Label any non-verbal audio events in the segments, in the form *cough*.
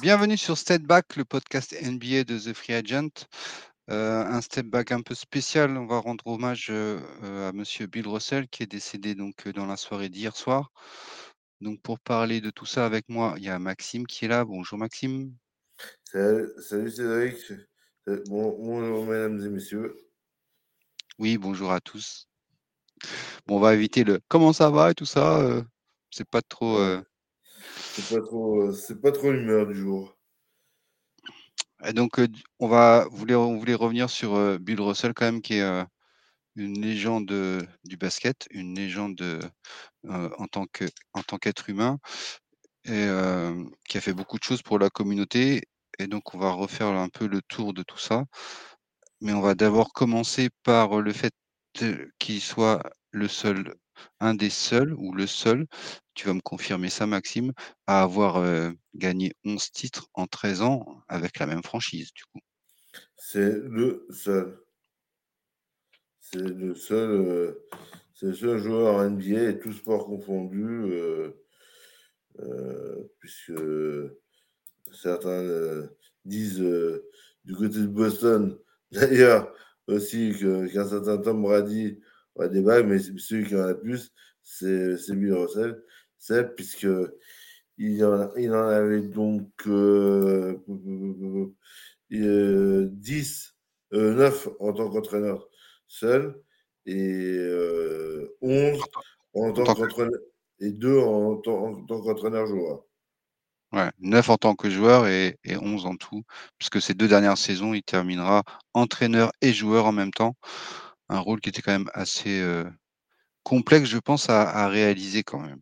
bienvenue sur Step Back, le podcast NBA de The Free Agent. Euh, un step back un peu spécial. On va rendre hommage euh, euh, à Monsieur Bill Russell qui est décédé donc dans la soirée d'hier soir. Donc pour parler de tout ça avec moi, il y a Maxime qui est là. Bonjour Maxime. Salut, salut Cédric. Bon, bonjour mesdames et messieurs. Oui, bonjour à tous. Bon, on va éviter le comment ça va et tout ça. c'est pas trop. C'est pas trop, c'est pas trop l'humeur du jour. Et donc, on va voulait, on voulait revenir sur Bill Russell quand même, qui est une légende du basket, une légende en tant que en tant qu'être humain et qui a fait beaucoup de choses pour la communauté. Et donc, on va refaire un peu le tour de tout ça. Mais on va d'abord commencer par le fait qu'il soit le seul, un des seuls ou le seul, tu vas me confirmer ça Maxime, à avoir gagné 11 titres en 13 ans avec la même franchise du coup. C'est le seul. C'est le seul, c'est le seul joueur NBA et tout sport confondu, puisque certains disent du côté de Boston, *laughs* d'ailleurs aussi qu'un certain Tom Brady a des bagues, mais celui qui en a plus, c'est Bill Russell. C'est puisque il en, il en avait donc euh, 10, euh, 9 en tant qu'entraîneur seul et 11 en tant qu'entraîneur et 2 en, tant qu'entraîneur joueur. Ouais, 9 en tant que joueur et, et, 11 en tout, puisque ces deux dernières saisons, il terminera entraîneur et joueur en même temps. Un rôle qui était quand même assez euh, complexe, je pense, à, réaliser quand même.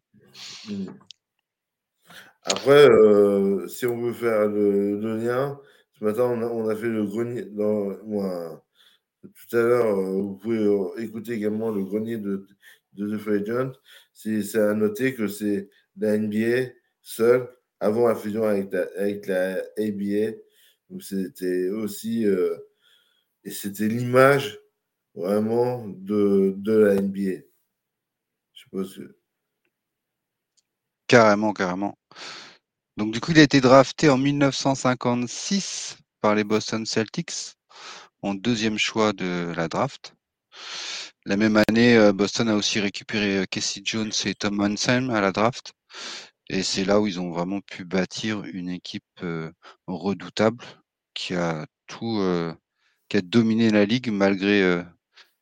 Mmh. Après, euh, si on veut faire le, lien, ce matin, on a, fait le grenier. Dans, moi, tout à l'heure, euh, vous pouvez écouter également le grenier de, de The Free. C'est à noter que c'est la NBA seule avant la fusion avec la, avec la ABA, c'était aussi, euh, et c'était l'image vraiment de, de la NBA. Je pas si... Carrément, carrément. Donc du coup, il a été drafté en 1956 par les Boston Celtics, en deuxième choix de la draft. La même année, Boston a aussi récupéré Casey Jones et Tom Hansen à la draft. Et c'est là où ils ont vraiment pu bâtir une équipe redoutable qui a tout, qui a dominé la ligue malgré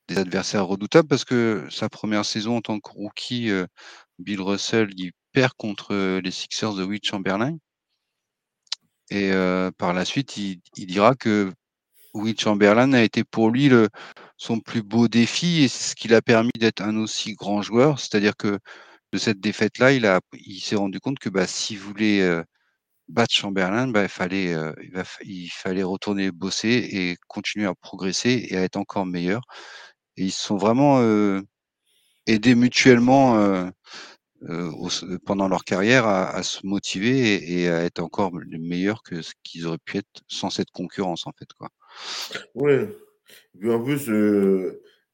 des adversaires redoutables parce que sa première saison en tant que rookie, Bill Russell, il perd contre les Sixers de Will Chamberlain. Et par la suite, il, dira que Will Chamberlain a été pour lui son plus beau défi et ce qui l'a permis d'être un aussi grand joueur. C'est-à-dire que de cette défaite-là, il, a, il s'est rendu compte que bah, s'il voulait euh, battre Chamberlain, bah, il, fallait, euh, il, fallait retourner bosser et continuer à progresser et à être encore meilleur. Et ils se sont vraiment euh, aidés mutuellement pendant leur carrière à, se motiver et, à être encore meilleurs que ce qu'ils auraient pu être sans cette concurrence, en fait. Quoi. Oui. Et en plus,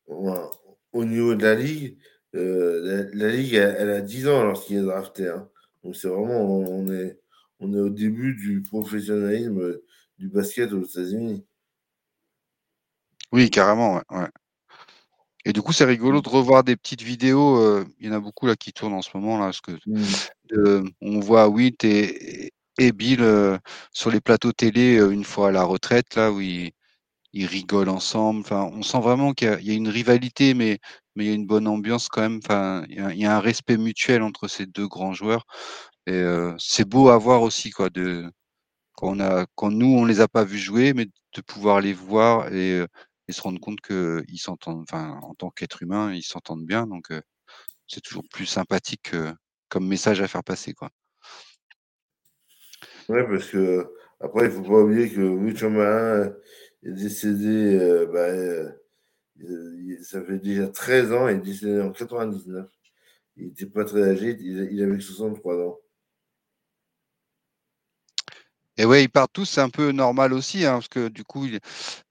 au niveau de la ligue, euh, la, la, Ligue, elle, elle, a 10 ans lorsqu'il est drafté. Hein. Donc c'est vraiment, on est, on est au début du professionnalisme du basket aux États-Unis. Oui, carrément, ouais, ouais. Et du coup, c'est rigolo de revoir des petites vidéos. Euh, il y en a beaucoup là qui tournent en ce moment là, parce que mmh. euh, on voit Witt et, et Bill euh, sur les plateaux télé une fois à la retraite là où ils, ils rigolent ensemble. Enfin, on sent vraiment qu'il y, y, a une rivalité, mais mais il y a une bonne ambiance quand même. Enfin, il y a, un respect mutuel entre ces deux grands joueurs. Et euh, c'est beau à voir aussi, quoi, de quand a, quand nous on les a pas vus jouer, mais de pouvoir les voir et, et se rendre compte que ils s'entendent. Enfin, en tant qu'être humain, ils s'entendent bien. Donc, euh, c'est toujours plus sympathique euh, comme message à faire passer, quoi. Ouais, parce que après, il faut pas oublier que Will Chamberlain est décédé. Euh, bah, ça fait déjà 13 ans, il est décédé en 99. Il n'était pas très âgé, il avait 63 ans. Et ouais, ils partent tous, c'est un peu normal aussi, hein, parce que du coup, il,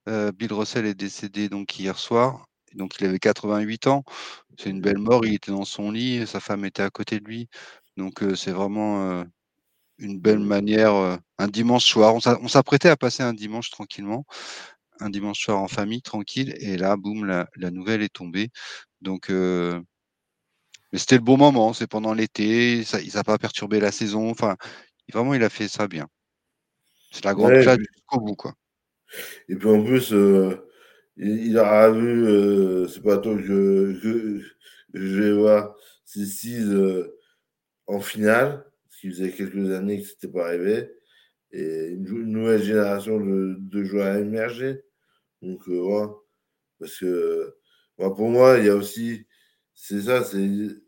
euh, Bill Russell est décédé donc hier soir, donc il avait 88 ans. C'est une belle mort, il était dans son lit, sa femme était à côté de lui, donc euh, c'est vraiment euh, une belle manière, un dimanche soir. On s'apprêtait à passer un dimanche tranquillement, un dimanche soir en famille tranquille et là, boum, la la nouvelle est tombée. Donc mais c'était le bon moment, c'est pendant l'été, ça il a pas perturbé la saison, enfin, vraiment il a fait ça bien. C'est la grande classe jusqu'au bout, quoi. Et puis en plus, il, aura vu, c'est pas toi que je, je, vais voir, c'est 6 en finale, ce qui faisait quelques années que c'était pas arrivé, et une, nouvelle génération de, de joueurs émerger. Donc, voilà. Parce que, pour moi, il y a aussi c'est ça, c'est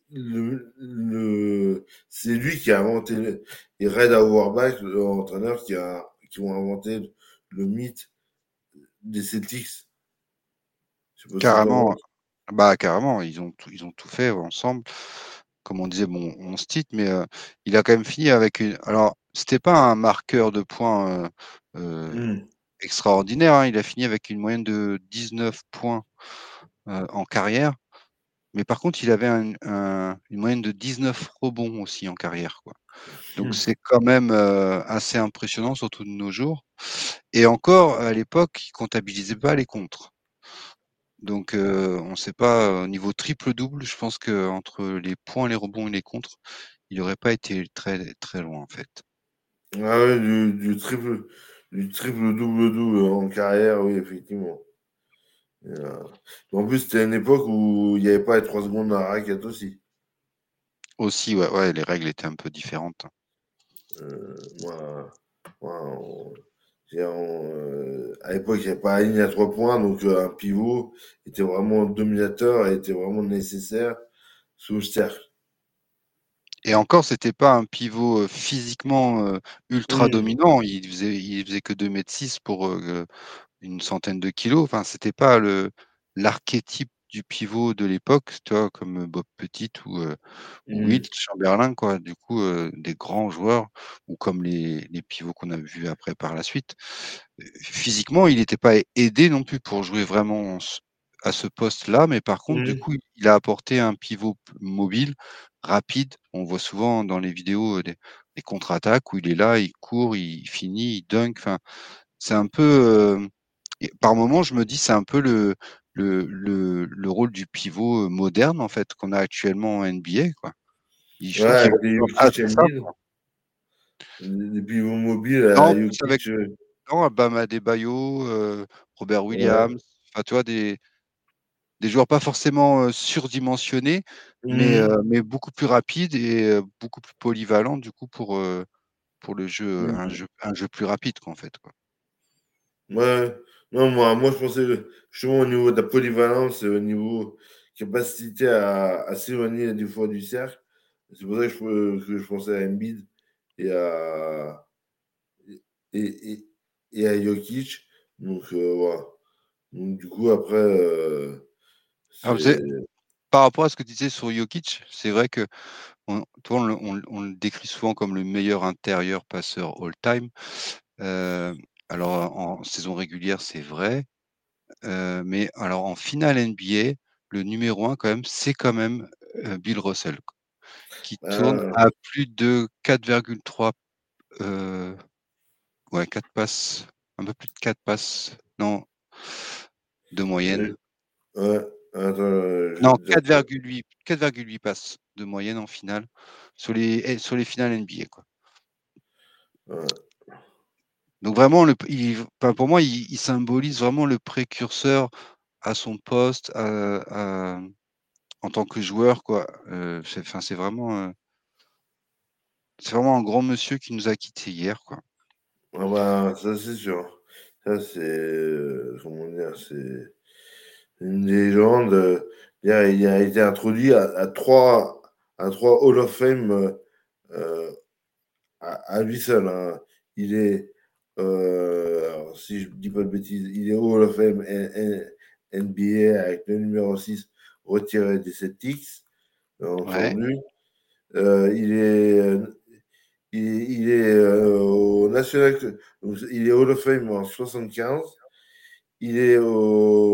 le, le c'est lui qui a inventé et Red Auerbach, l'entraîneur qui a qui ont inventé le mythe des Celtics. Carrément, bah carrément, ils ont tout, ils ont tout fait ensemble. Comme on disait, bon, on se titre, mais euh, il a quand même fini avec une. Alors, c'était pas un marqueur de points euh, euh mmh. Extraordinaire. Hein. Il a fini avec une moyenne de 19 points euh, en carrière. Mais par contre, il avait un, une moyenne de 19 rebonds aussi en carrière. Quoi. Donc mmh. c'est quand même euh, assez impressionnant, surtout de nos jours. Et encore, à l'époque, il comptabilisait pas les contres. Donc euh, on ne sait pas, au niveau triple-double, je pense qu'entre les points, les rebonds et les contres, il n'aurait pas été très, très loin en fait. Ah oui, du, du triple du triple double double en carrière, oui, effectivement. Euh, en plus, c'était une époque où il n'y avait pas les 3 secondes la raquette aussi. Aussi, ouais, ouais, les règles étaient un peu différentes. Euh, euh, à l'époque, il n'y avait pas la ligne à 3 points, donc un pivot était vraiment dominateur et était vraiment nécessaire sous le cercle. Et encore, c'était pas un pivot physiquement ultra dominant. Il faisait, il faisait que 2 mètres 6 pour, une centaine de kilos. Enfin, c'était pas le l'archétype du pivot de l'époque, comme Bob Petit ou, euh, mmh. Chamberlain, quoi. Du coup, des grands joueurs, ou comme les, les pivots qu'on a vus après par la suite. Physiquement, il n'était pas aidé non plus pour jouer vraiment à ce poste-là, mais par contre, du mmh. coup, il a apporté un pivot mobile, rapide. On voit souvent dans les vidéos des, des contre-attaques où il est là, il court, il finit, il dunk. Enfin, c'est un peu par moment, je me dis, c'est un peu le, le, le, le, rôle du pivot moderne, en fait, qu'on a actuellement en NBA, quoi. Il, ouais, des, des pivots mobiles. Non, avec, non Bama Debayo, euh, Robert Williams, enfin, tu vois, des, des joueurs pas forcément surdimensionnés, mais, mmh. mais beaucoup plus rapides et beaucoup plus polyvalents, du coup, pour, pour le jeu, un mmh. jeu, un jeu plus rapide, quoi, en fait, quoi. Ouais, non, moi, moi, je pensais justement au niveau de la polyvalence et au niveau capacité à, à s'éloigner des fois du cercle. C'est pour ça que je, que je, pensais à Embiid et à, et, et, et à Jokic. Donc, euh, voilà. Donc, du coup, après. Euh, par rapport à ce que tu disais sur Jokic, c'est vrai que on, toi, on, on, on, le décrit souvent comme le meilleur intérieur passeur all-time. Euh, alors, en saison régulière, c'est vrai. mais alors en finale NBA, le numéro un quand même, c'est quand même, Bill Russell, qui tourne à plus de 4,3 ouais 4 passes, un peu plus de 4 passes, non, de moyenne. Ouais, Non, 4,8 passes de moyenne en finale sur les eh, sur les finales NBA, quoi. Ouais. Donc vraiment, le, pour moi, il, symbolise vraiment le précurseur à son poste, en tant que joueur, quoi. Euh, c'est vraiment, euh, c'est vraiment un grand monsieur qui nous a quittés hier, quoi. Ah bah, ça c'est sûr. Ça c'est, euh, comment dire, c'est une légende. Il a, il a été introduit à, trois, à trois Hall of Fame à, lui seul. Hein. Il est euh, si je ne dis pas de bêtises, il est Hall of Fame NBA avec le numéro 6 retiré des Celtics. Entendu. Euh, il est, il, est euh, au National, il est Hall of Fame en 75. Il est au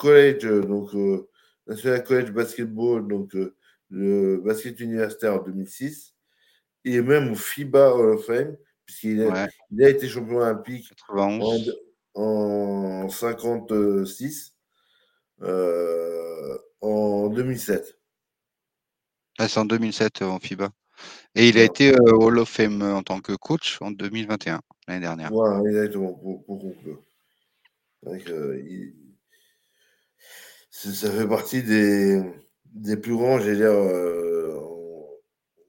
college, donc National College Basketball, donc le basket universitaire en 2006. et même au FIBA Hall of Fame, puisqu'il a, Ouais. été champion olympique en, 91. en 56, euh, en 2007. Ah, c'est en 2007 euh, en FIBA. Et il a Ouais. été euh, Hall of Fame euh, en tant que coach en 2021, l'année dernière. Voilà, exactement, pour, pour conclure. Il- ça fait partie des, plus grands, j'allais dire. euh,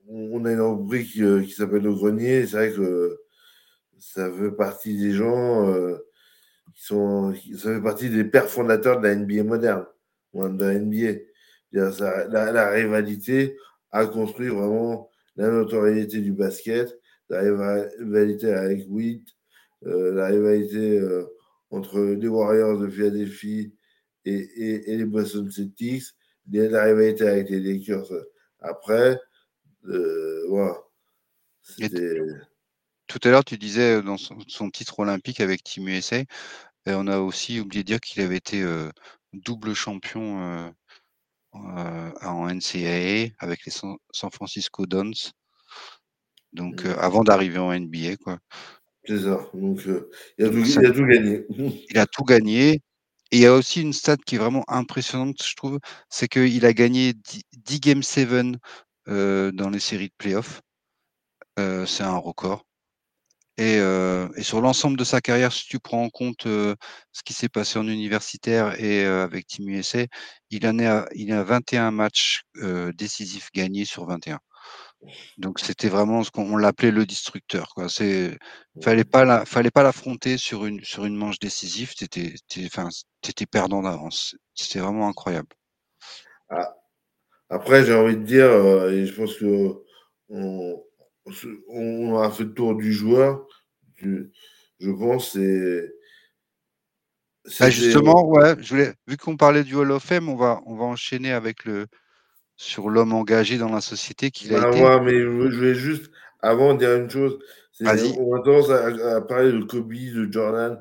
on, a une rubrique euh, qui s'appelle Le Grenier. C'est vrai que ça fait partie des gens euh, qui sont. ça fait partie des pères fondateurs de la NBA moderne, ou de la NBA. La, rivalité a construit vraiment la notoriété du basket, la rivalité avec Witt, euh, la rivalité euh, entre les Warriors de Philadelphie et, et, et les Boston Celtics, les- la rivalité avec les Lakers après. Euh, voilà. Tout à l'heure, tu disais euh, dans son, son titre olympique avec Team USA, et on a aussi oublié de dire qu'il avait été euh, double champion en NCAA avec les San, San Francisco Dons. Donc euh, Mm. avant d'arriver en NBA, quoi. C'est ça. Donc, euh, il, a Donc tout, ça- il a tout gagné. il a tout gagné. Et il y a aussi une stat qui est vraiment impressionnante, je trouve, c'est qu'il a gagné 10, 10 Game 7 euh, dans les séries de playoffs. Euh, c'est un record. Et, euh, et sur l'ensemble de sa carrière, si tu prends en compte euh, ce qui s'est passé en universitaire et euh, avec Team USA, il en est à, il a 21 matchs euh, décisifs gagnés sur 21. Donc c'était vraiment ce qu'on on l'appelait le destructeur. Quoi. C'est fallait pas la, fallait pas l'affronter sur une sur une manche décisive. T'étais, enfin, t'étais perdant d'avance. C'était vraiment incroyable. Ah, Après, j'ai envie de dire, euh, et je pense que on, on a fait le tour du joueur. Je, je pense c'est Bah, c'était- justement, ouais, je voulais, vu qu'on parlait du Hall of Fame, on va on va enchaîner avec le sur l'homme engagé dans la société qu'il a Bah, été. ouais, mais je voulais juste avant dire une chose. On a tendance à, à parler de Kobe, de Jordan.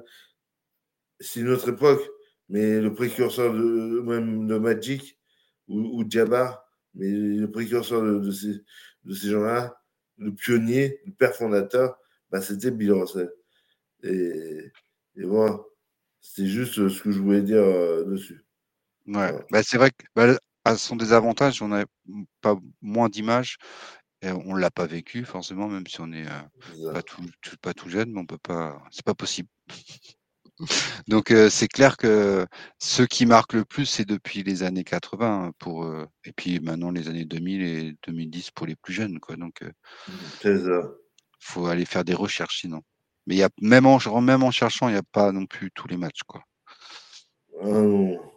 C'est notre époque, mais le précurseur de même de Magic ou, ou Jabbar, mais le précurseur de, de ces, de ces gens-là, le pionnier, le père fondateur, bah, c'était Bill Russell. Et, et voilà, c'est juste ce que je voulais dire euh, dessus. Ouais, Ouais. bah, c'est vrai que bah, à son désavantage, on a pas moins d'images. On l'a pas vécu forcément, même si on est euh, pas tout, tout- pas tout jeune, mais on peut pas, c'est pas possible. *laughs* Donc euh, c'est clair que ceux qui marquent le plus, c'est depuis les années 80 pour euh, et puis maintenant les années 2000 et 2010 pour les plus jeunes quoi. Donc euh, faut aller faire des recherches sinon. Mais il y a même en même en cherchant, il n'y a pas non plus tous les matchs quoi. Ah non.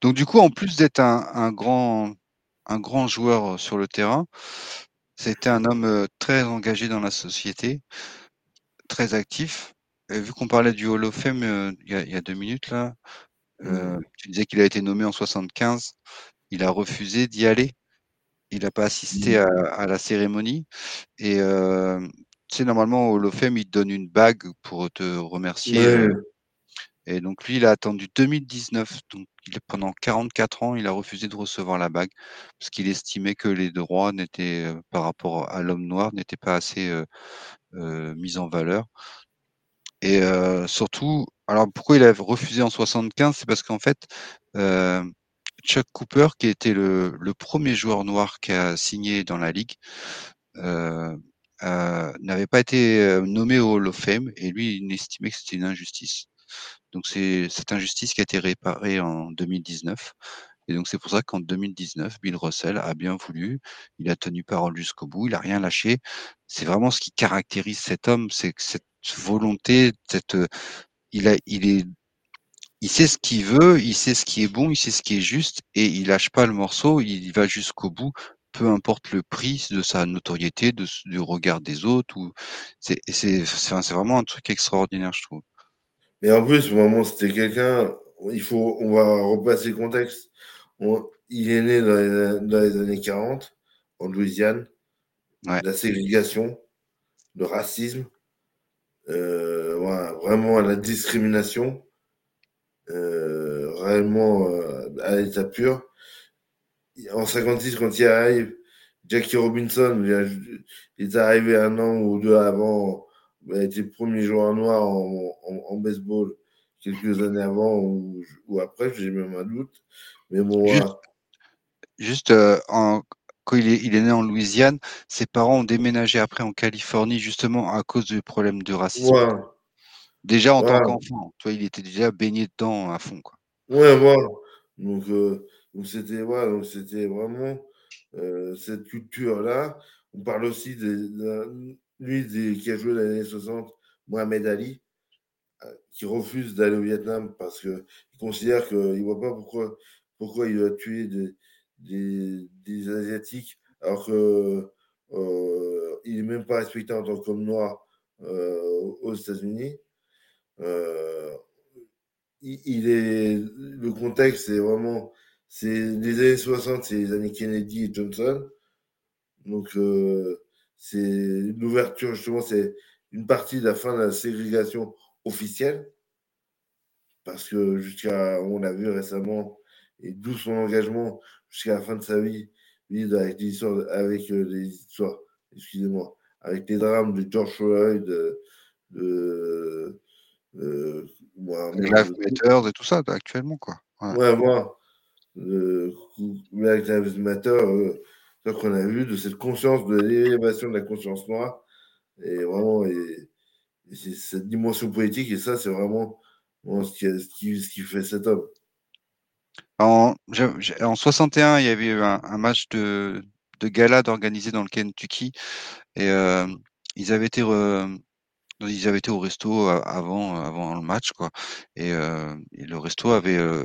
Donc du coup, en plus d'être un, un grand un grand joueur sur le terrain, c'était un homme euh, très engagé dans la société, très actif. Et vu qu'on parlait du Hall of Fame euh, il y, a, il y a deux minutes là, euh, Mhm. tu disais qu'il a été nommé en 75. Il a refusé d'y aller. Il n'a pas assisté à, à la cérémonie. Et euh, tu sais, normalement, au Hall of Fame, il te donne une bague pour te remercier. Ouais. euh, et donc lui, il a attendu 2019. Donc pendant 44 ans, il a refusé de recevoir la bague parce qu'il estimait que les droits n'étaient, euh, par rapport à l'homme noir, n'étaient pas assez euh, euh, mis en valeur. Et surtout, alors pourquoi il a refusé en 75 C'est parce qu'en fait, Chuck Cooper, qui était le, premier joueur noir qui a signé dans la ligue, n'avait pas été nommé au Hall of Fame et lui, il estimait que c'était une injustice. Donc c'est cette injustice qui a été réparée en 2019. Et donc c'est pour ça qu'en 2019, Bill Russell a bien voulu, il a tenu parole jusqu'au bout, il a rien lâché. C'est vraiment ce qui caractérise cet homme, c'est cette volonté, cette, euh, il a, il est, il sait ce qu'il veut, il sait ce qui est bon, il sait ce qui est juste, et il lâche pas le morceau, il va jusqu'au bout, peu importe le prix de sa notoriété, du regard des autres, ou c'est, c'est vraiment un truc extraordinaire, je trouve. Mais en plus, vraiment, c'était quelqu'un. Il faut, on va repasser le contexte. On- il est né dans les, dans les années 40 en Louisiane. Ouais. La ségrégation, le racisme, euh, voilà, vraiment la discrimination, euh, réellement euh, à l'état pur. En 56, quand il arrive, Jackie Robinson, il est arrivé un an ou deux avant, il a été premier joueur noir en, baseball quelques années avant ou, après, j'ai même un doute. Mais bon, juste, euh, en, quand il est, il est, né en Louisiane, ses parents ont déménagé après en Californie justement à cause du problème de racisme. Déjà en tant qu'enfant, toi, il était déjà baigné dedans à fond. Quoi. Ouais, voilà. Donc, euh, c'était voilà, donc c'était vraiment euh, cette culture-là. On parle aussi de, lui qui a joué dans les années 60, Mohamed Ali, euh, qui refuse d'aller au Vietnam parce qu'il considère qu'il ne voit pas pourquoi, pourquoi il doit tuer des, Asiatiques alors qu'il euh, n'est même pas respecté en tant qu'homme noir aux États-Unis. il, le contexte, c'est vraiment les années 60, c'est les années Kennedy et Johnson. Donc, euh, c'est l'ouverture, justement, c'est une partie de la fin de la ségrégation officielle. Parce que jusqu'à, on l'a vu récemment, et d'où son engagement jusqu'à la fin de sa vie, avec les histoires, avec euh, les histoires, excusez-moi, avec les drames de George Floyd, de, de, de Life Matters et tout ça, actuellement, quoi. Ouais, voilà le Black Lives Matter, euh, qu'on a vu, de cette conscience, de l'élévation de la conscience noire. Et vraiment, et, cette dimension politique, et ça, c'est vraiment ce, qui, ce, qui, fait cet homme. En, en 61, il y avait eu un, match de, de gala organisé dans le Kentucky et euh, ils avaient été au resto avant avant le match quoi et, euh, le resto avait euh,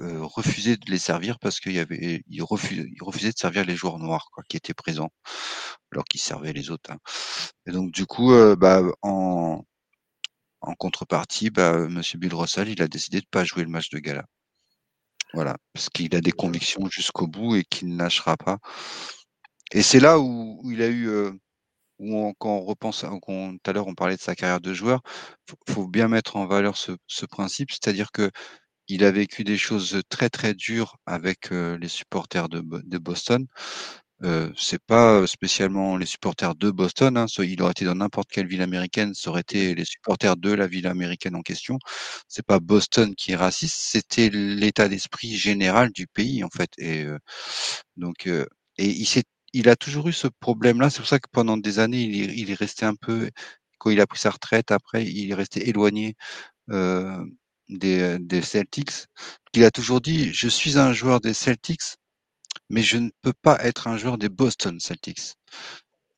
refusé de les servir parce qu'il y avait, il refusait, de servir les joueurs noirs quoi, qui étaient présents, alors qu'ils servaient les autres. Hein. Et donc du coup, euh, bah, en, en contrepartie, bah, Monsieur Bill Russell, il a décidé de pas jouer le match de gala. Voilà, parce qu'il a des convictions jusqu'au bout et qu'il ne lâchera pas. Et c'est là où, il a eu, euh, où quand on repense, tout à l'heure on parlait de sa carrière de joueur, faut, faut bien mettre en valeur ce, ce principe, c'est-à-dire que il a vécu des choses très très dures avec les supporters de, de Boston. Euh, c'est pas spécialement les supporters de Boston. Hein, il aurait été dans n'importe quelle ville américaine, ça aurait été les supporters de la ville américaine en question. C'est pas Boston qui est raciste, c'était l'état d'esprit général du pays en fait. Et donc, et il s'est, il a toujours eu ce problème-là. C'est pour ça que pendant des années, il est, il est resté un peu, quand il a pris sa retraite, après, il est resté éloigné euh, des, des Celtics. Il a toujours dit Je suis un joueur des Celtics, mais je ne peux pas être un joueur des Boston Celtics.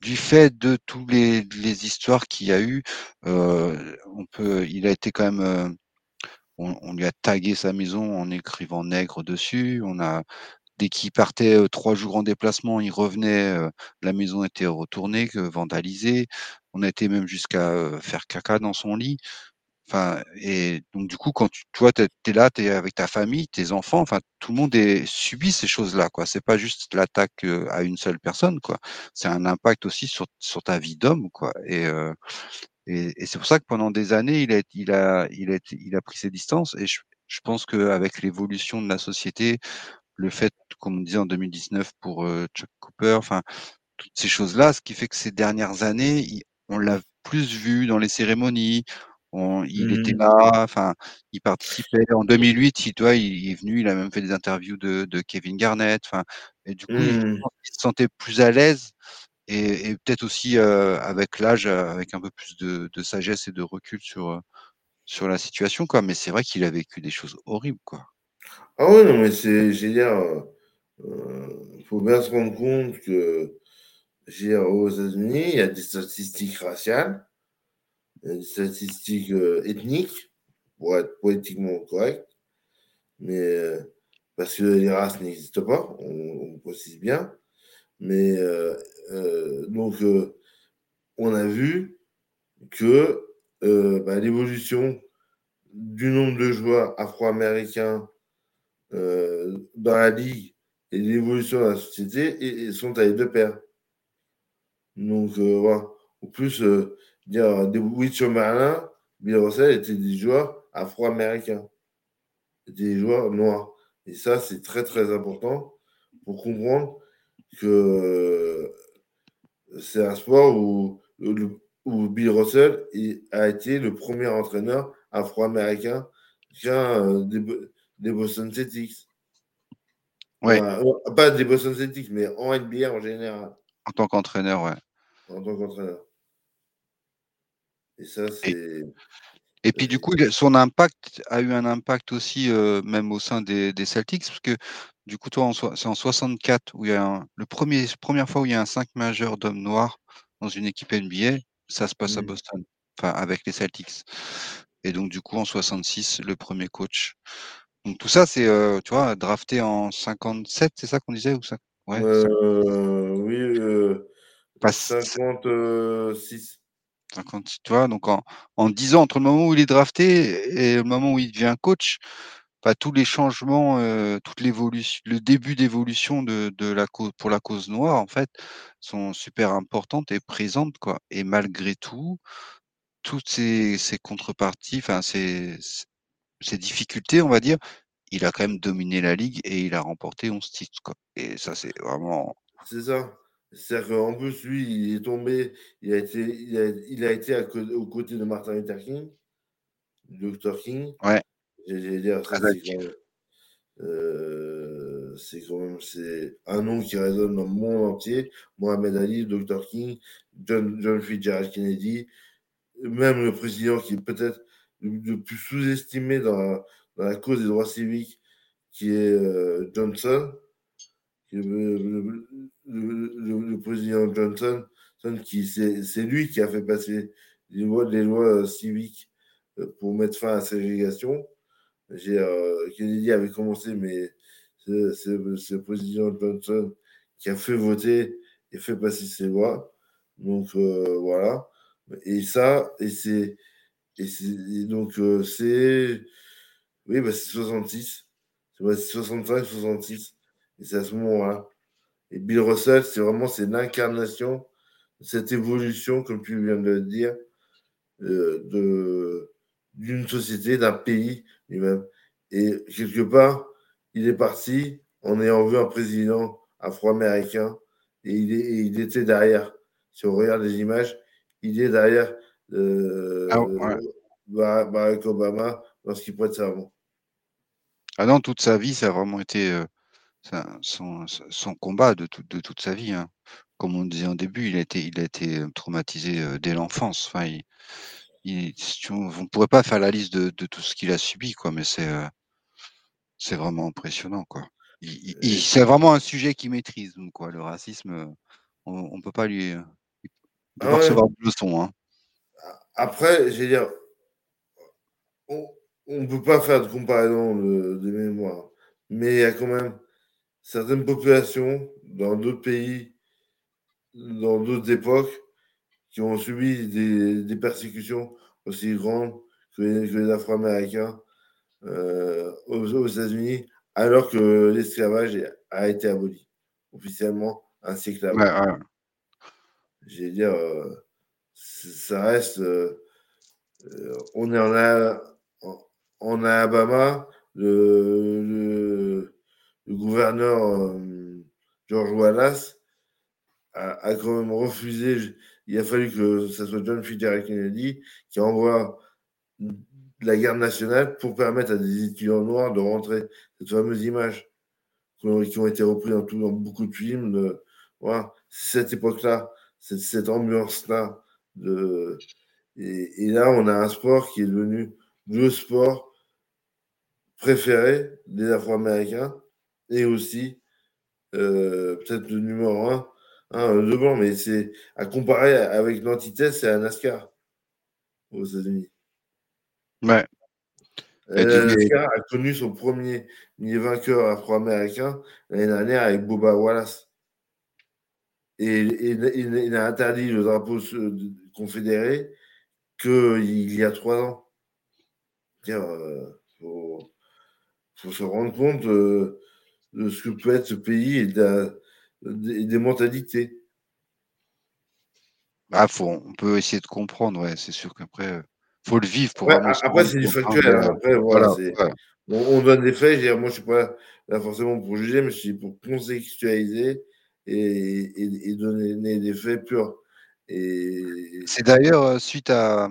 Du fait de toutes les, les histoires qu'il y a eu, euh, on peut, il a été quand même, euh, on, on, lui a tagué sa maison en écrivant nègre dessus. On a, dès qu'il partait euh, trois jours en déplacement, il revenait, euh, la maison était retournée, vandalisée. On a été même jusqu'à euh, faire caca dans son lit. Et donc du coup, quand tu, toi, tu es, là, tu es avec ta famille, tes enfants, enfin, tout le monde est, subit ces choses-là, quoi. C'est pas juste l'attaque à une seule personne, quoi. C'est un impact aussi sur, sur ta vie d'homme, quoi. Et, euh, et, et c'est pour ça que pendant des années, il a, il a, il a, il a pris ses distances. Et je, je pense qu'avec l'évolution de la société, le fait, comme on disait en 2019 pour Chuck Cooper, enfin, toutes ces choses-là, ce qui fait que ces dernières années, on l'a plus vu dans les cérémonies, il était mmh. là, enfin, il participait. En 2008, il, toi, il est venu, il a même fait des interviews de, de Kevin Garnett. Enfin, et du coup, il, mmh. se sentait plus à l'aise et, et peut-être aussi euh, avec l'âge, avec un peu plus de, de, sagesse et de recul sur sur la situation, quoi. Mais c'est vrai qu'il a vécu des choses horribles, quoi. Ah oui, non, mais c'est, génial. il faut bien se rendre compte que, aux États-Unis, il y a des statistiques raciales des statistiques euh, ethniques, pour être politiquement correct, mais euh, parce que les races n'existent pas, on, précise bien. Mais euh, donc, on a vu que bah, l'évolution du nombre de joueurs afro-américains dans la ligue et l'évolution de la société sont allés de pair. Donc, voilà. En plus, dire des Witcher Merlin, Bill Russell étaient des joueurs afro-américains, des joueurs noirs. Et ça, c'est très très important pour comprendre que c'est un sport où, où Bill Russell a été le premier entraîneur afro-américain des, des, Boston Celtics. Ouais. pas des Boston Celtics, mais en NBA en général. En tant qu'entraîneur, ouais. En tant qu'entraîneur. Et ça, c'est. Et puis du coup, son impact a eu un impact aussi, euh, même au sein des, des, Celtics, parce que du coup, toi, c'est en 64 où il y a le premier, première fois où il y a un 5 majeur d'hommes noirs dans une équipe NBA, ça se passe à mmh. Boston, enfin avec les Celtics. Et donc du coup, en 66, le premier coach. Donc tout ça, c'est, euh, tu vois, drafté en 57, c'est ça qu'on disait ou ça? Ouais, euh, Oui, euh, 56. 56, tu vois, donc en, en 10 ans, entre le moment où il est drafté et le moment où il devient coach, bah, tous les changements, euh, toute l'évolution, le début d'évolution de, de la cause pour la cause noire, en fait, sont super importantes et présentes, quoi. Et malgré tout, toutes ces, ces contreparties, enfin ces, ces difficultés, on va dire, il a quand même dominé la ligue et il a remporté 11 titres, quoi. Et ça, c'est vraiment. C'est ça. C'est-à-dire qu'en plus, lui, il est tombé, il a été, il a, il a été à, aux côtés de Martin Luther King, Dr. King. Ouais. J'allais dire, euh, c'est quand même c'est un nom qui résonne dans le monde entier. Mohamed Ali, Dr. King, John, John Fitzgerald Kennedy, même le président qui est peut-être le, plus sous-estimé dans, dans, la cause des droits civiques, qui est euh, Johnson, qui est le, le, président Johnson, qui c'est lui qui a fait passer les lois, les lois civiques euh, pour mettre fin à la ségrégation. Euh, Kennedy avait commencé, mais c'est le président Johnson qui a fait voter et fait passer ces lois. Donc euh, voilà. Et ça, et c'est. Et, donc euh, c'est. Oui, bah, c'est 66. C'est 65, 66. Et c'est à ce moment-là. Et Bill Russell, c'est vraiment c'est l'incarnation cette évolution, comme tu viens de le dire, de d'une société, d'un pays lui-même. Et quelque part, il est parti en ayant vu un président afro-américain et il, est, il était derrière. Si on regarde les images, il est derrière euh, ah, Barack Obama lorsqu'il prête serment. Ah non, toute sa vie, ça a vraiment été euh, son, son, combat de, tout, de toute sa vie. Hein. Comme on disait en début, il a été, il a été traumatisé euh, dès l'enfance. Enfin, il, on ne pourrait pas faire la liste de, tout ce qu'il a subi, quoi, mais c'est euh, c'est vraiment impressionnant, quoi. c'est vraiment un sujet qu'il maîtrise, quoi. Le racisme, euh, on, ne peut pas lui, peut pas recevoir de leçons. Hein. Après, je dire, on ne peut pas faire de comparaison de, de mémoire, mais il y a quand même certaines populations dans d'autres pays, dans d'autres époques, qui ont subi des, persécutions aussi grandes que les, Afro-Américains euh, aux, États-Unis, alors que l'esclavage a été aboli officiellement un siècle avant. Je dire, euh, ça reste. Euh, on est en, en, Alabama, le, le, le gouverneur George Wallace a, quand même refusé. Il a fallu que ce soit John Fitzgerald Kennedy qui envoie la garde nationale pour permettre à des étudiants noirs de rentrer cette fameuse image qui ont, été reprises dans, beaucoup de films. Voilà, cette époque-là, cette, ambiance-là. De, et, là, on a un sport qui est devenu le sport préféré des Afro-Américains et aussi euh, peut-être le numéro un Hein, devant, mais c'est à comparer avec l'antithèse, c'est un NASCAR aux États-Unis. Ouais. Euh, NASCAR a connu son premier vainqueur afro-américain l'année dernière avec Boba Wallace. Et, il a interdit le drapeau confédéré qu'il y a trois ans. Il euh, faut, se rendre compte euh, de ce que peut être ce pays et de des, mentalités. Ah, faut, on peut essayer de comprendre, ouais, c'est sûr qu'après, il euh, faut le vivre pour Après, c'est du factuel. Après, voilà, On, donne des faits. moi, je ne suis pas là forcément pour juger, mais je suis pour contextualiser et, donner des faits purs. C'est d'ailleurs suite à,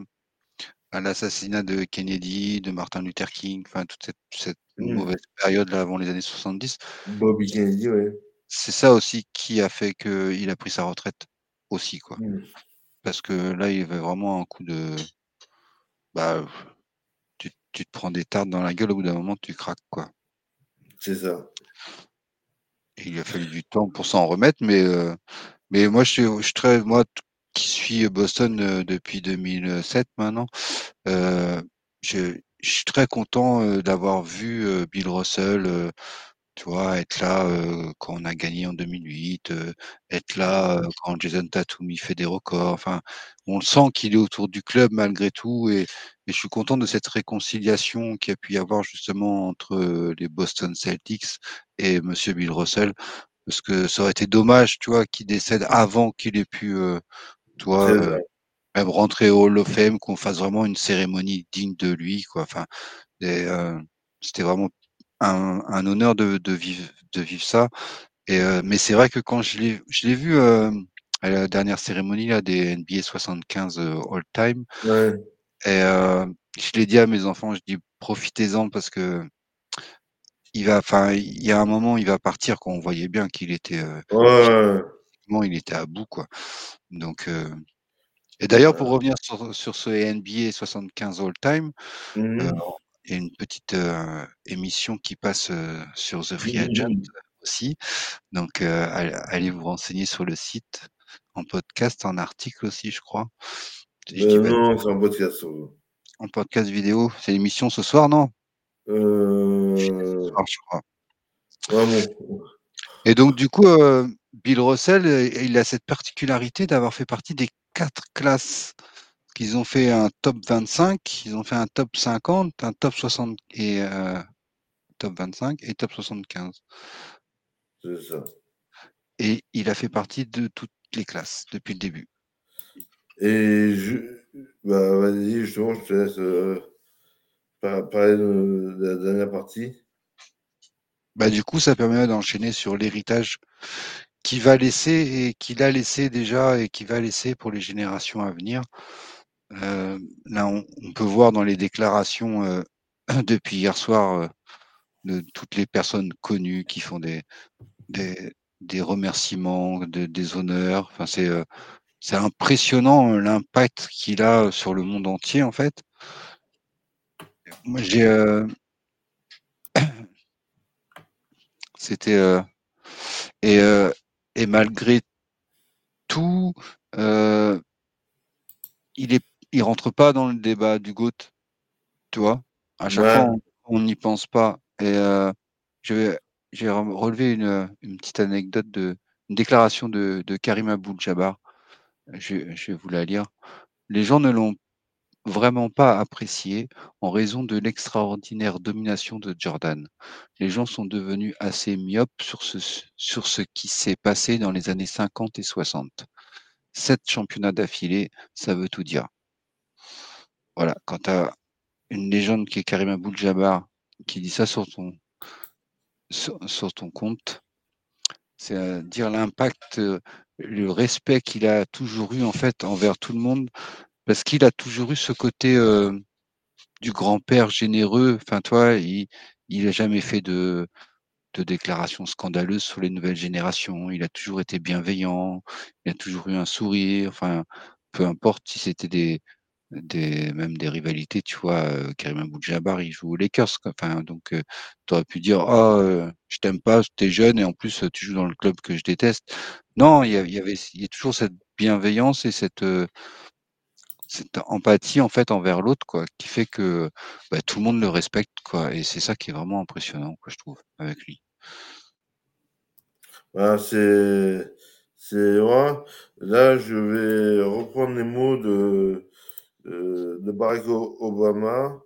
à l'assassinat de Kennedy, de Martin Luther King, enfin toute cette, mmh. mauvaise période là avant les années 70. Bobby Kennedy, oui. C'est ça aussi qui a fait qu'il a pris sa retraite aussi, quoi. Mmh. Parce que là, il y avait vraiment un coup de. Bah, tu, te prends des tartes dans la gueule, au bout d'un moment, tu craques, quoi. C'est ça. il a fallu du temps pour s'en remettre, mais, euh, mais moi, je suis, je suis très. Moi, qui suis Boston euh, depuis 2007 maintenant, euh, je, je, suis très content d'avoir vu Bill Russell tu vois, être là quand on a gagné en 2008, être là quand Jason Tatum il fait des records. Enfin, on le sent qu'il est autour du club malgré tout, et, je suis content de cette réconciliation qui a pu y avoir justement entre les Boston Celtics et Monsieur Bill Russell, parce que ça aurait été dommage, tu vois, qu'il décède avant qu'il ait pu, toi, même rentrer au Hall of Fame, qu'on fasse vraiment une cérémonie digne de lui, quoi. Enfin, c'était vraiment un, honneur de, vivre, de vivre ça. Et, euh, mais c'est vrai que quand je l'ai, je l'ai vu euh, à la dernière cérémonie là, des NBA 75 euh, all-time, et je l'ai dit à mes enfants, je dis profitez-en parce que il va, enfin, il y a un moment, il va partir. Quand on voyait bien qu'il était, ouais. il était à bout, quoi. Donc, et d'ailleurs, pour revenir sur, sur ce NBA 75 all-time, mmh il y a une petite émission qui passe sur The Free Agent aussi. Donc, allez vous renseigner sur le site, en podcast, en article aussi, je crois. non, c'est en podcast. En podcast vidéo. C'est l'émission ce soir, non? Euh... Et donc, du coup, Bill Russell, il a cette particularité d'avoir fait partie des quatre classes ils ont fait un top 25, ils ont fait un top 50, un top 60 et euh, top 25 et top 75. C'est ça. Et il a fait partie de toutes les classes depuis le début. Et je, bah, vas-y, justement, je te laisse euh, parler de, la dernière partie. Bah, du coup, ça permet d'enchaîner sur l'héritage qu'il va laisser et qu'il a laissé déjà et qu'il va laisser pour les générations à venir. Euh, là, on, peut voir dans les déclarations euh, *clears throat* depuis hier soir euh, de toutes les personnes connues qui font des, des, remerciements, des honneurs. Enfin, c'est c'est impressionnant l'impact qu'il a sur le monde entier, en fait. Moi, j'ai. *clears throat* C'était. et, et malgré tout, il est il rentre pas dans le débat du GOAT, tu vois. À chaque fois, on n'y pense pas. Et euh, j'ai relevé une, petite anecdote de une déclaration de, de Karim Abdul-Jabbar. Je, je, vais vous la lire. Les gens ne l'ont vraiment pas apprécié en raison de l'extraordinaire domination de Jordan. Les gens sont devenus assez myopes sur ce, sur ce qui s'est passé dans les années 50 et 60. Sept championnats d'affilée, ça veut tout dire. Voilà, quand tu as une légende qui est Karim Abdul-Jabbar qui dit ça sur ton, sur, ton compte, c'est à dire l'impact, le respect qu'il a toujours eu en fait envers tout le monde, parce qu'il a toujours eu ce côté euh, du grand-père généreux. Enfin, toi, il n'a jamais fait de, de déclarations scandaleuses sur les nouvelles générations. Il a toujours été bienveillant, il a toujours eu un sourire. Enfin, peu importe si c'était des, des même des rivalités, tu vois, euh, Karim Abdul-Jabbar, il joue aux Lakers, enfin, donc euh, tu aurais pu dire: «Ah, euh, je t'aime pas, tu es jeune et en plus, tu joues dans le club que je déteste». Non, il y avait il y a toujours cette bienveillance et cette, cette empathie, en fait, envers l'autre, quoi, qui fait que, bah, tout le monde le respecte, quoi et c'est ça qui est vraiment impressionnant, quoi, je trouve, avec lui. Bah, c'est c'est vrai. Là, je vais reprendre les mots de euh, de Barack Obama.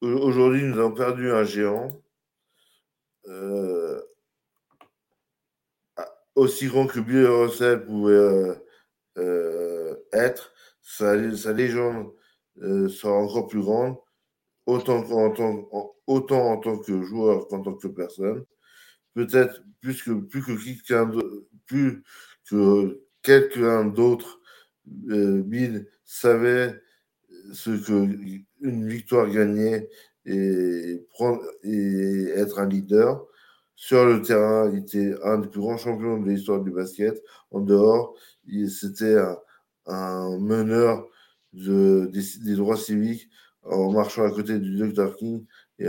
Aujourd'hui, nous avons perdu un géant. Euh, aussi grand que Bill Russell pouvait euh, être, sa, légende sera encore plus grande, autant en, tant, autant en tant que joueur qu'en tant que personne. peut-être plus que, plus que quelqu'un plus que quelqu'un d'autre, euh, Bill savait ce que une victoire gagnée et, prendre, et être un leader. Sur le terrain, il était un des plus grands champions de l'histoire du basket. En dehors, c'était un, un, meneur de, des, droits civiques en marchant à côté du Dr. King et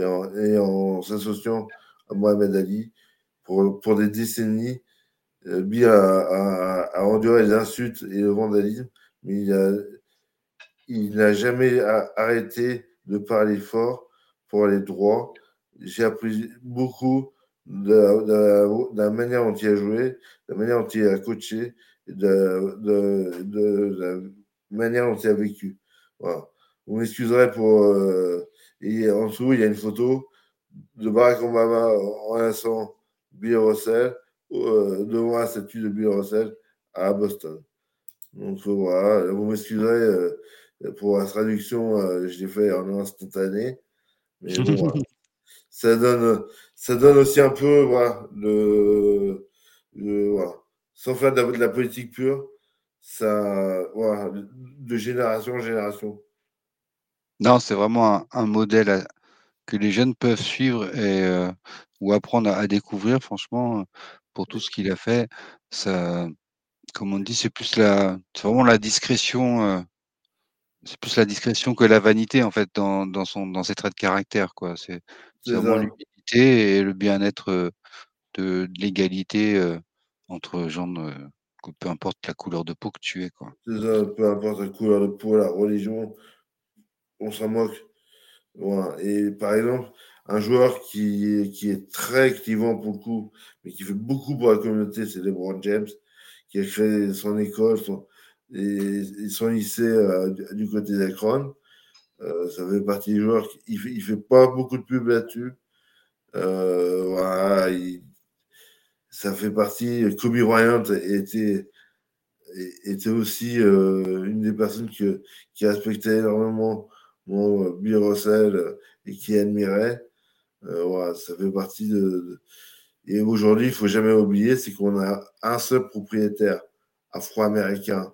en, s'associant à Mohamed Ali pour, pour des décennies. Euh, Bill a, enduré les insultes et le vandalisme, mais il n'a jamais arrêté de parler fort pour les droits. J'ai appris beaucoup de, de, la manière dont il a joué, de la manière dont il a coaché, de, de, de la manière dont il a vécu. Voilà. Vous m'excuserez pour. Euh, et en dessous, il y a une photo de Barack Obama en lançant Bill Russell euh, devant la statue de Bill Russell à Boston. Donc voilà, vous m'excuserez. Euh, pour la traduction, euh, je l'ai fait en instantané. Mais bon, voilà. *laughs* ça, donne, ça donne aussi un peu voilà, le, le voilà. Sans faire de la, de la, politique pure, ça, voilà, de génération en génération. Non, c'est vraiment un, un, modèle à, que les jeunes peuvent suivre et, euh, ou apprendre à, à, découvrir, franchement, pour tout ce qu'il a fait. Ça, comme on dit, c'est plus la, c'est vraiment la discrétion. Euh, c'est plus la discrétion que la vanité en fait dans, dans son dans ses traits de caractère quoi. C'est vraiment l'humilité et le bien-être de, de l'égalité euh, entre gens que peu importe la couleur de peau que tu es quoi. Peu importe la couleur de peau, la religion, on s'en moque. Et par exemple, un joueur qui, qui est très clivant pour le coup, mais qui fait beaucoup pour la communauté, c'est LeBron James, qui a créé son école, son, et sont lycée euh, du côté d'Akron. Euh, ça fait partie des joueurs. Il fait, il fait pas beaucoup de pub là-dessus. Euh, voilà, il, ça fait partie. Kobe Bryant était, était aussi euh, une des personnes qui respectait énormément mon Bill Russell et qui admirait. Euh, voilà, ça fait partie de. Et aujourd'hui, il faut jamais oublier, c'est qu'on a un seul propriétaire afro-américain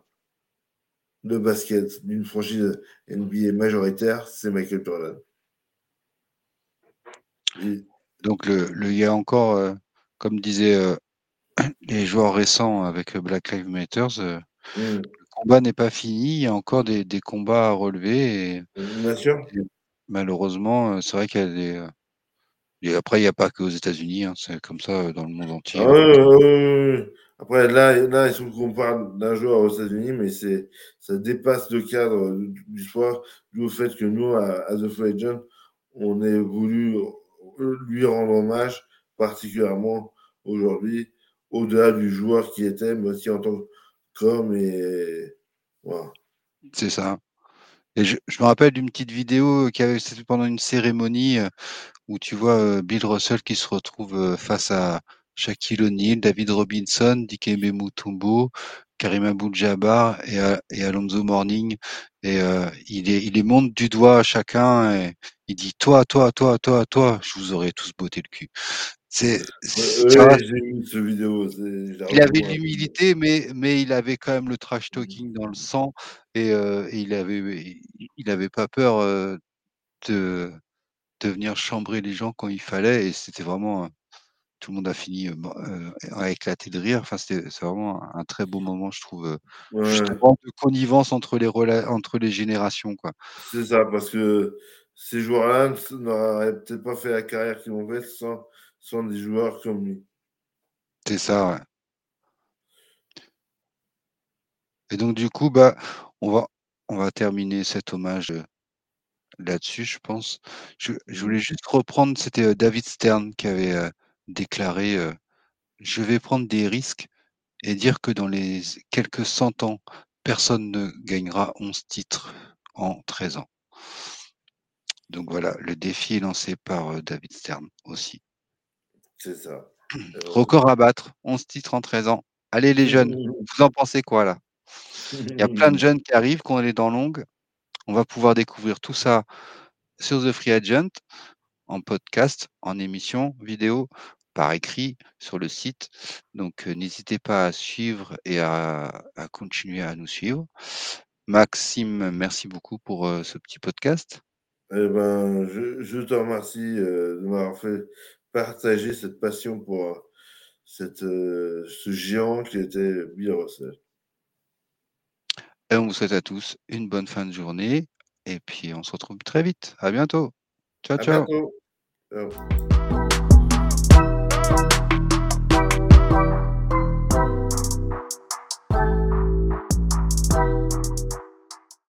de basket d'une franchise NBA majoritaire, c'est Michael Jordan. Donc, le, le, il y a encore, euh, comme disaient euh, *clears throat* les joueurs récents avec Black Lives Matter, euh, mm. le combat n'est pas fini. Il y a encore des, des combats à relever. Et, Bien sûr. Et malheureusement, c'est vrai qu'il y a des. Et après, il n'y a pas que aux États-Unis, hein, c'est comme ça dans le monde entier. Ah, euh, après, là, là, il faut qu'on parle d'un joueur aux États-Unis, mais c'est, ça dépasse le cadre du, sport, du fait que nous, à, à The Free Agent, on ait voulu lui rendre hommage, particulièrement aujourd'hui, au-delà du joueur qui était, mais aussi en tant qu'homme. Et voilà. C'est ça. Et je, me rappelle d'une petite vidéo qui avait c'était pendant une cérémonie où tu vois Bill Russell qui se retrouve face à Shaquille O'Neal, David Robinson, Dikembe Mutombo, Karim Abdul-Jabbar et, et, Alonso Morning. Et euh, il, il les montre du doigt à chacun il dit toi, toi, toi, toi, toi, je vous aurais tous botté le cul. C'est, ouais, j'ai vu ce vidéo. Il avait l'humilité, mais, mais il avait quand même le trash talking dans le sang et, euh, et il avait, il avait pas peur euh, de, de venir chambrer les gens quand il fallait et c'était vraiment tout le monde a fini euh, à éclater de rire. Enfin, c'est vraiment un, un, très beau moment, je trouve, ouais. justement de connivence entre les entre les générations, quoi. C'est ça, parce que ces joueurs-là n'auraient peut-être pas fait la carrière qu'ils ont fait sans, sans des joueurs comme lui. C'est ça, ouais. Et donc du coup, bah, on va terminer cet hommage là-dessus, je pense. Je, voulais juste reprendre, c'était David Stern qui avait euh, déclaré euh, Je vais prendre des risques et dire que dans les quelques cent ans, personne ne gagnera 11 titres en 13 ans. Donc voilà, le défi est lancé par euh, David Stern aussi. C'est ça. *clears throat* Record à battre, 11 titres en 13 ans. Allez les jeunes, *laughs* vous en pensez quoi là? Il y a plein de *laughs* jeunes qui arrivent, qu'on est dans longue. On va pouvoir découvrir tout ça sur The Free Agent, en podcast, en émission, vidéo. par écrit sur le site. Donc, n'hésitez pas à suivre et à, à, continuer à nous suivre. Maxime, merci beaucoup pour ce petit podcast. Eh ben, je, je te remercie de m'avoir fait partager cette passion pour cette, ce géant qui était Bill Russell. Et on vous souhaite à tous une bonne fin de journée. Et puis, on se retrouve très vite. À bientôt. Ciao, à ciao. Bientôt. ciao.